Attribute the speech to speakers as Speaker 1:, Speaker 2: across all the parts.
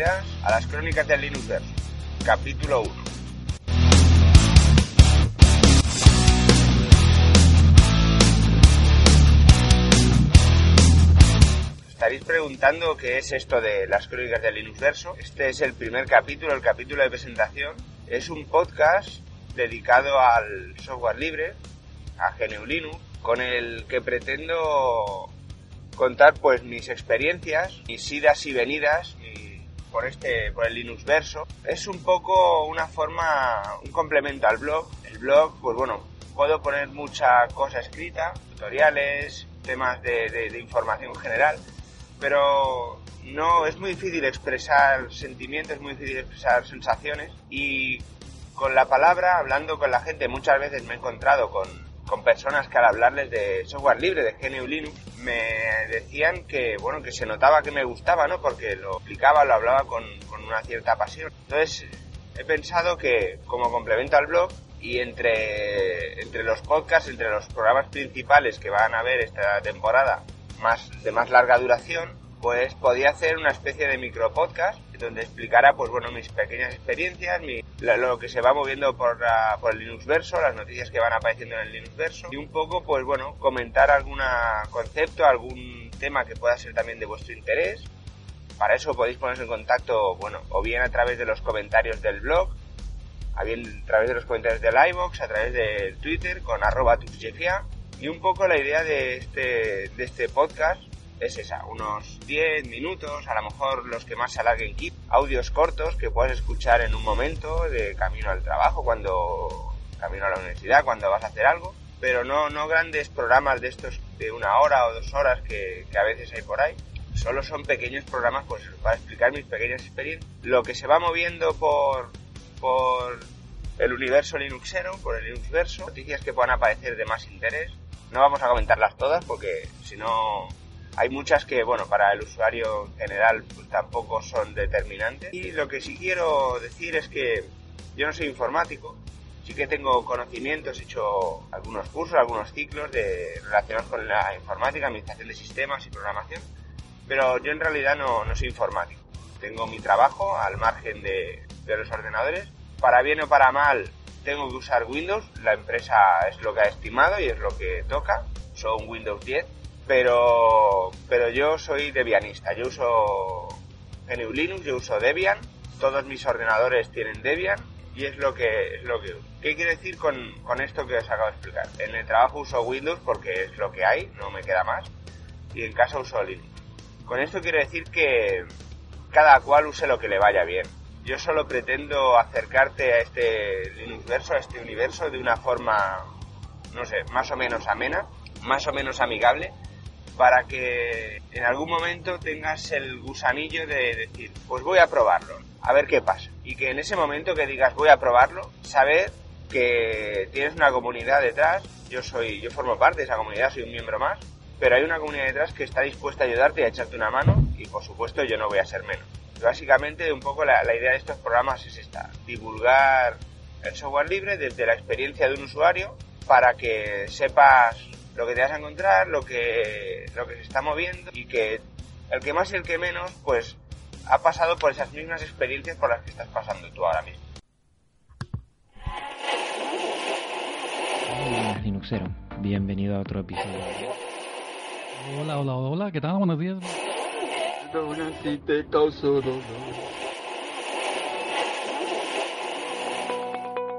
Speaker 1: Bienvenidas a las crónicas del Linuxverse, capítulo 1. Estaréis preguntando qué es esto de las crónicas del Linuxverso. Este es el primer capítulo, el capítulo de presentación. Es un podcast dedicado al software libre, a GNU Linux, con el que pretendo contar pues mis experiencias, mis idas y venidas por este por el Linux verso. Es un poco una forma, un complemento al blog. El blog, pues bueno, puedo poner mucha cosa escrita, tutoriales, temas de, de, de información general, pero no es muy difícil expresar sentimientos, es muy difícil expresar sensaciones y con la palabra, hablando con la gente, muchas veces me he encontrado con, con personas que al hablarles de software libre, de GNU Linux, me decían que, bueno, que se notaba que me gustaba, ¿no? Porque lo explicaba, lo hablaba con, con una cierta pasión. Entonces, he pensado que como complemento al blog y entre, entre los podcasts, entre los programas principales que van a haber esta temporada, más, de más larga duración, pues podía hacer una especie de micro podcast donde explicara pues bueno mis pequeñas experiencias, mi, lo, que se va moviendo por, la, por el Linux verso, las noticias que van apareciendo en el Linux verso y un poco pues bueno comentar algún concepto, algún tema que pueda ser también de vuestro interés. Para eso podéis poneros en contacto, bueno, o bien a través de los comentarios del blog, a bien a través de los comentarios del iVoox, a través del Twitter con arroba. Y un poco la idea de este, de este podcast es esa, unos 10 minutos, a lo mejor los que más se alarguen kit, audios cortos que puedas escuchar en un momento de camino al trabajo, cuando camino a la universidad, cuando vas a hacer algo, pero no, no grandes programas de estos de una hora o dos horas que, que a veces hay por ahí. Solo son pequeños programas pues, para explicar mis pequeñas experiencias. Lo que se va moviendo por, por el universo linuxero, por el Linux verso, noticias que puedan aparecer de más interés. No vamos a comentarlas todas porque si no hay muchas que, bueno, para el usuario en general pues, tampoco son determinantes. Y lo que sí quiero decir es que yo no soy informático, sí que tengo conocimientos, he hecho algunos cursos, algunos ciclos de, relacionados con la informática, administración de sistemas y programación, pero yo en realidad no, no soy informático. Tengo mi trabajo al margen de, de los ordenadores. Para bien o para mal, tengo que usar Windows, la empresa es lo que ha estimado y es lo que toca, son Windows 10 pero, pero yo soy debianista. Yo uso GNU Linux, yo uso Debian, todos mis ordenadores tienen Debian y es lo que es lo que. ¿Qué quiere decir con, con esto que os acabo de explicar? En el trabajo uso Windows porque es lo que hay, no me queda más, y en casa uso Linux. Con esto quiero decir que cada cual use lo que le vaya bien. Yo solo pretendo acercarte a este Linux verso, a este universo de una forma, no sé, más o menos amena, más o menos amigable, para que en algún momento tengas el gusanillo de decir, pues voy a probarlo, a ver qué pasa. Y que en ese momento que digas voy a probarlo, saber que tienes una comunidad detrás, yo soy, yo formo parte de esa comunidad, soy un miembro más, pero hay una comunidad detrás que está dispuesta a ayudarte y a echarte una mano y por supuesto yo no voy a ser menos. Básicamente un poco la, la idea de estos programas es esta, divulgar el software libre desde la experiencia de un usuario para que sepas lo que te vas a encontrar, lo que, lo que se está moviendo y que el que más y el que menos, pues ha pasado por esas mismas experiencias por las que estás pasando tú ahora mismo.
Speaker 2: Hola, Linuxero. Bienvenido a otro episodio.
Speaker 3: Hola, hola, hola, ¿qué tal? Buenos días.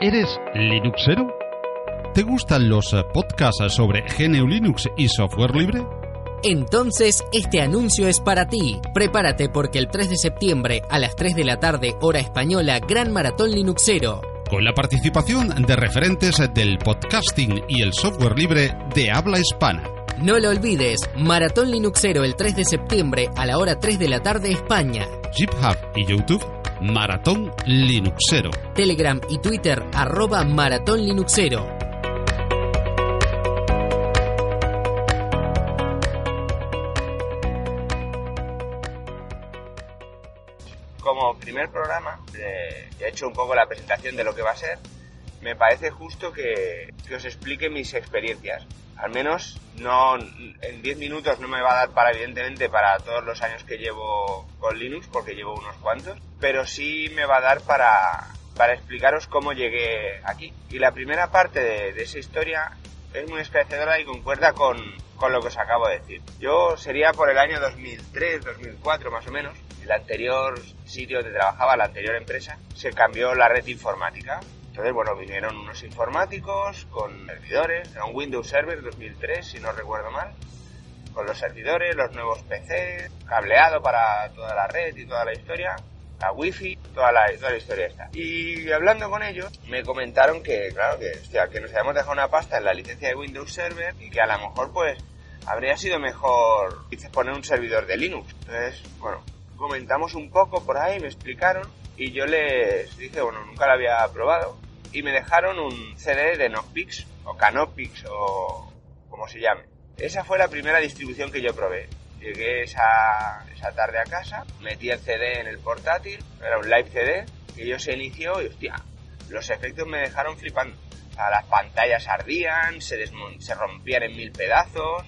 Speaker 4: ¿Eres Linuxero? ¿Te gustan los podcasts sobre GNU Linux y software libre?
Speaker 5: Entonces, este anuncio es para ti. Prepárate porque el 3 de septiembre a las 3 de la tarde, hora española, Gran Maratón Linuxero.
Speaker 4: Con la participación de referentes del podcasting y el software libre de habla hispana.
Speaker 5: No lo olvides, Maratón Linuxero el 3 de septiembre a la hora 3 de la tarde España.
Speaker 4: GitHub y YouTube, Maratón Linuxero.
Speaker 5: Telegram y Twitter, arroba Maratón Linuxero.
Speaker 1: Primer programa, eh, he hecho un poco la presentación de lo que va a ser. Me parece justo que, que os explique mis experiencias. Al menos no en 10 minutos no me va a dar para, evidentemente, para todos los años que llevo con Linux, porque llevo unos cuantos, pero sí me va a dar para, para explicaros cómo llegué aquí. Y la primera parte de, de esa historia es muy esclarecedora y concuerda con, con lo que os acabo de decir. Yo sería por el año 2003, 2004 más o menos. El anterior sitio donde trabajaba, la anterior empresa, se cambió la red informática. Entonces, bueno, vinieron unos informáticos con servidores, era un Windows Server 2003, si no recuerdo mal, con los servidores, los nuevos PC, cableado para toda la red y toda la historia, la wifi, toda la, toda la historia esta. Y hablando con ellos, me comentaron que, claro, que, hostia, que nos habíamos dejado una pasta en la licencia de Windows Server y que a lo mejor, pues, habría sido mejor poner un servidor de Linux. Entonces, bueno, comentamos un poco por ahí, me explicaron y yo les dije, bueno, nunca lo había probado y me dejaron un CD de Nopix o Canopix o como se llame. Esa fue la primera distribución que yo probé. Llegué esa, esa tarde a casa, metí el CD en el portátil, era un live CD, que yo se inició y hostia, los efectos me dejaron flipando. O sea, las pantallas ardían, se, se rompían en mil pedazos,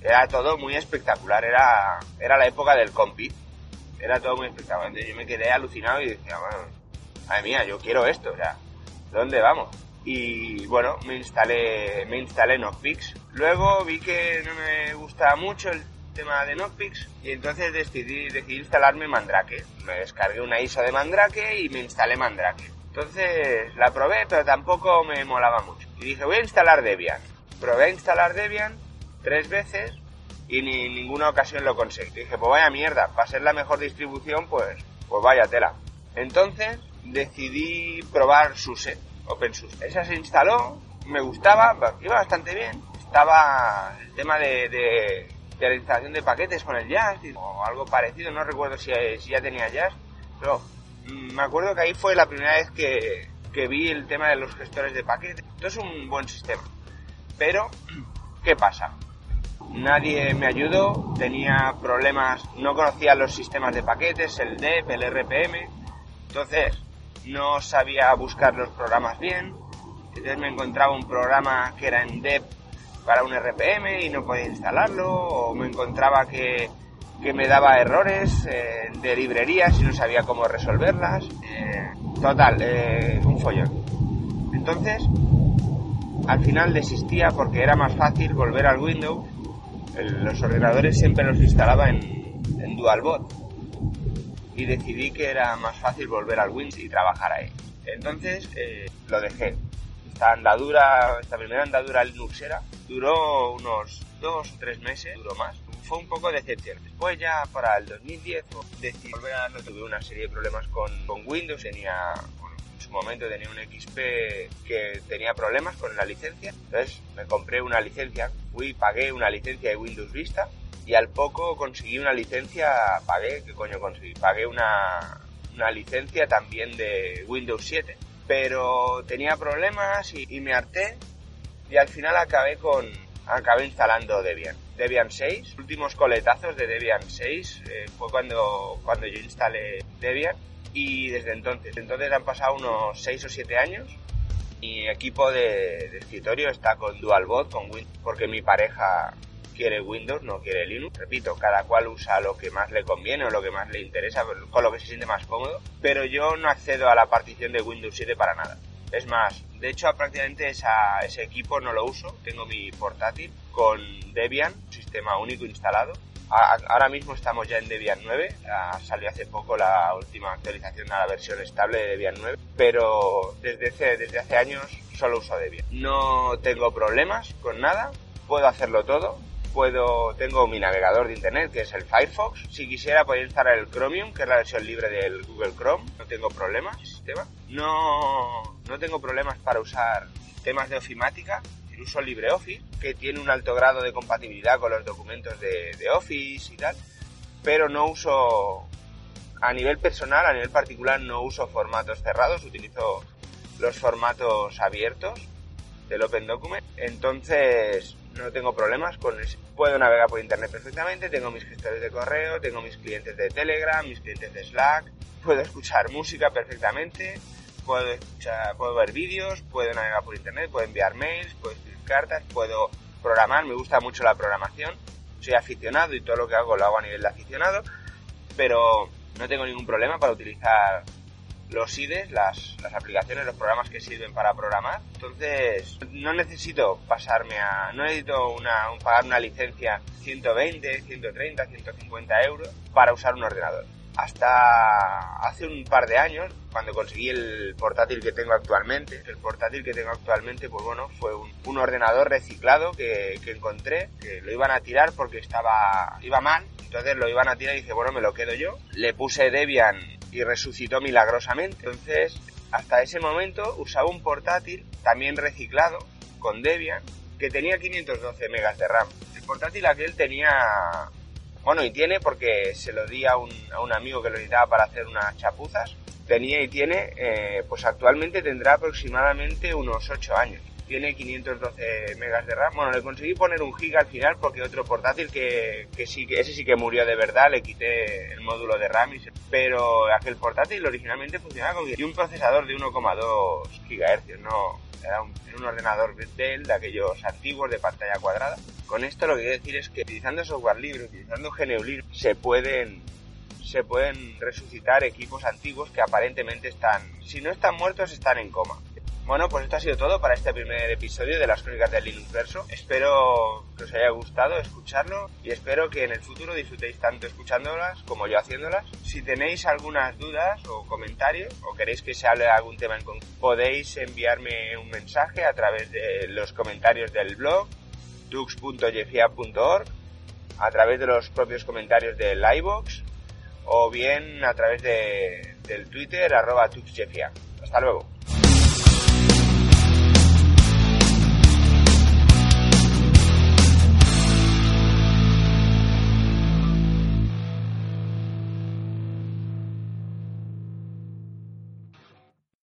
Speaker 1: era todo muy espectacular, era, era la época del compit, era todo muy espectacular. Yo me quedé alucinado y decía, madre mía, yo quiero esto, o sea, ¿dónde vamos? Y bueno, me instalé, me instalé Notepix. Luego vi que no me gustaba mucho el tema de Notepix y entonces decidí, decidí instalarme Mandrake. Me descargué una ISO de Mandrake y me instalé Mandrake. Entonces la probé, pero tampoco me molaba mucho. Y dije, voy a instalar Debian. Probé a instalar Debian tres veces y ni ninguna ocasión lo conseguí. Dije, pues vaya mierda, para ser la mejor distribución, pues, pues vaya tela. Entonces decidí probar SUSE, OpenSUSE. Esa se instaló, me gustaba, iba bastante bien. Estaba el tema de, de, de la instalación de paquetes con el Jazz o algo parecido, no recuerdo si, si ya tenía Jazz, pero mm, me acuerdo que ahí fue la primera vez que, que vi el tema de los gestores de paquetes. Esto es un buen sistema. Pero, ¿qué pasa? Nadie me ayudó, tenía problemas, no conocía los sistemas de paquetes, el DEP, el RPM, entonces no sabía buscar los programas bien, entonces me encontraba un programa que era en DEP para un RPM y no podía instalarlo, o me encontraba que, que me daba errores eh, de librerías y no sabía cómo resolverlas, eh, total, eh, un follón. Entonces, al final desistía porque era más fácil volver al Windows los ordenadores siempre los instalaba en, en DualBot y decidí que era más fácil volver al Windows y trabajar ahí. Entonces eh, lo dejé. Esta andadura, esta primera andadura Linuxera duró unos dos o tres meses, duró más. Fue un poco decepción. Después ya para el 2010 decidí volver a darlo. Tuve una serie de problemas con, con Windows, tenía en su momento tenía un XP que tenía problemas con la licencia. Entonces me compré una licencia, fui, pagué una licencia de Windows Vista y al poco conseguí una licencia, pagué, ¿qué coño conseguí? Pagué una, una licencia también de Windows 7. Pero tenía problemas y, y me harté y al final acabé con, acabé instalando Debian. Debian 6, últimos coletazos de Debian 6 eh, fue cuando, cuando yo instalé Debian y desde entonces, entonces han pasado unos 6 o 7 años. Mi equipo de, de escritorio está con DualBot, con Windows, porque mi pareja quiere Windows, no quiere Linux. Repito, cada cual usa lo que más le conviene o lo que más le interesa, con lo que se siente más cómodo. Pero yo no accedo a la partición de Windows 7 para nada. Es más, de hecho prácticamente esa, ese equipo no lo uso. Tengo mi portátil con Debian, sistema único instalado, ahora mismo estamos ya en Debian 9, salió hace poco la última actualización a la versión estable de Debian 9, pero desde hace, desde hace años solo uso Debian. No tengo problemas con nada, puedo hacerlo todo puedo, tengo mi navegador de internet que es el Firefox. Si quisiera podría instalar el Chromium, que es la versión libre del Google Chrome. No tengo problemas, sistema. No, no tengo problemas para usar temas de ofimática. Uso LibreOffice, que tiene un alto grado de compatibilidad con los documentos de, de Office y tal. Pero no uso, a nivel personal, a nivel particular, no uso formatos cerrados. Utilizo los formatos abiertos del Open Document. Entonces, no tengo problemas con eso. Puedo navegar por internet perfectamente, tengo mis gestores de correo, tengo mis clientes de Telegram, mis clientes de Slack, puedo escuchar música perfectamente, puedo escuchar, puedo ver vídeos, puedo navegar por internet, puedo enviar mails, puedo escribir cartas, puedo programar, me gusta mucho la programación, soy aficionado y todo lo que hago lo hago a nivel de aficionado, pero no tengo ningún problema para utilizar los IDEs, las, las aplicaciones, los programas que sirven para programar. Entonces, no necesito pasarme a, no necesito una, un- pagar una licencia 120, 130, 150 euros para usar un ordenador. Hasta hace un par de años, cuando conseguí el portátil que tengo actualmente, el portátil que tengo actualmente, pues bueno, fue un, un ordenador reciclado que, que encontré, que lo iban a tirar porque estaba, iba mal, entonces lo iban a tirar y dije, bueno, me lo quedo yo. Le puse Debian y resucitó milagrosamente. Entonces, hasta ese momento usaba un portátil también reciclado con Debian que tenía 512 megas de RAM. El portátil aquel tenía bueno, y tiene porque se lo di a un, a un amigo que lo necesitaba para hacer unas chapuzas. Tenía y tiene, eh, pues actualmente tendrá aproximadamente unos 8 años. Tiene 512 megas de RAM. Bueno, le conseguí poner un giga al final porque otro portátil que, que sí, que ese sí que murió de verdad, le quité el módulo de RAM. y se- pero aquel portátil originalmente funcionaba con y un procesador de 1,2 gigahercios, no, era un, un ordenador Dell de aquellos antiguos de pantalla cuadrada. Con esto lo que quiero decir es que utilizando software libre, utilizando GNU libre, se pueden se pueden resucitar equipos antiguos que aparentemente están, si no están muertos, están en coma. Bueno, pues esto ha sido todo para este primer episodio de las crónicas del Linux Verso. Espero que os haya gustado escucharlo y espero que en el futuro disfrutéis tanto escuchándolas como yo haciéndolas. Si tenéis algunas dudas o comentarios o queréis que se hable de algún tema en concreto, podéis enviarme un mensaje a través de los comentarios del blog tux.jefia.org, a través de los propios comentarios del iVoox o bien a través de, del Twitter arroba tuxjefia. Hasta luego.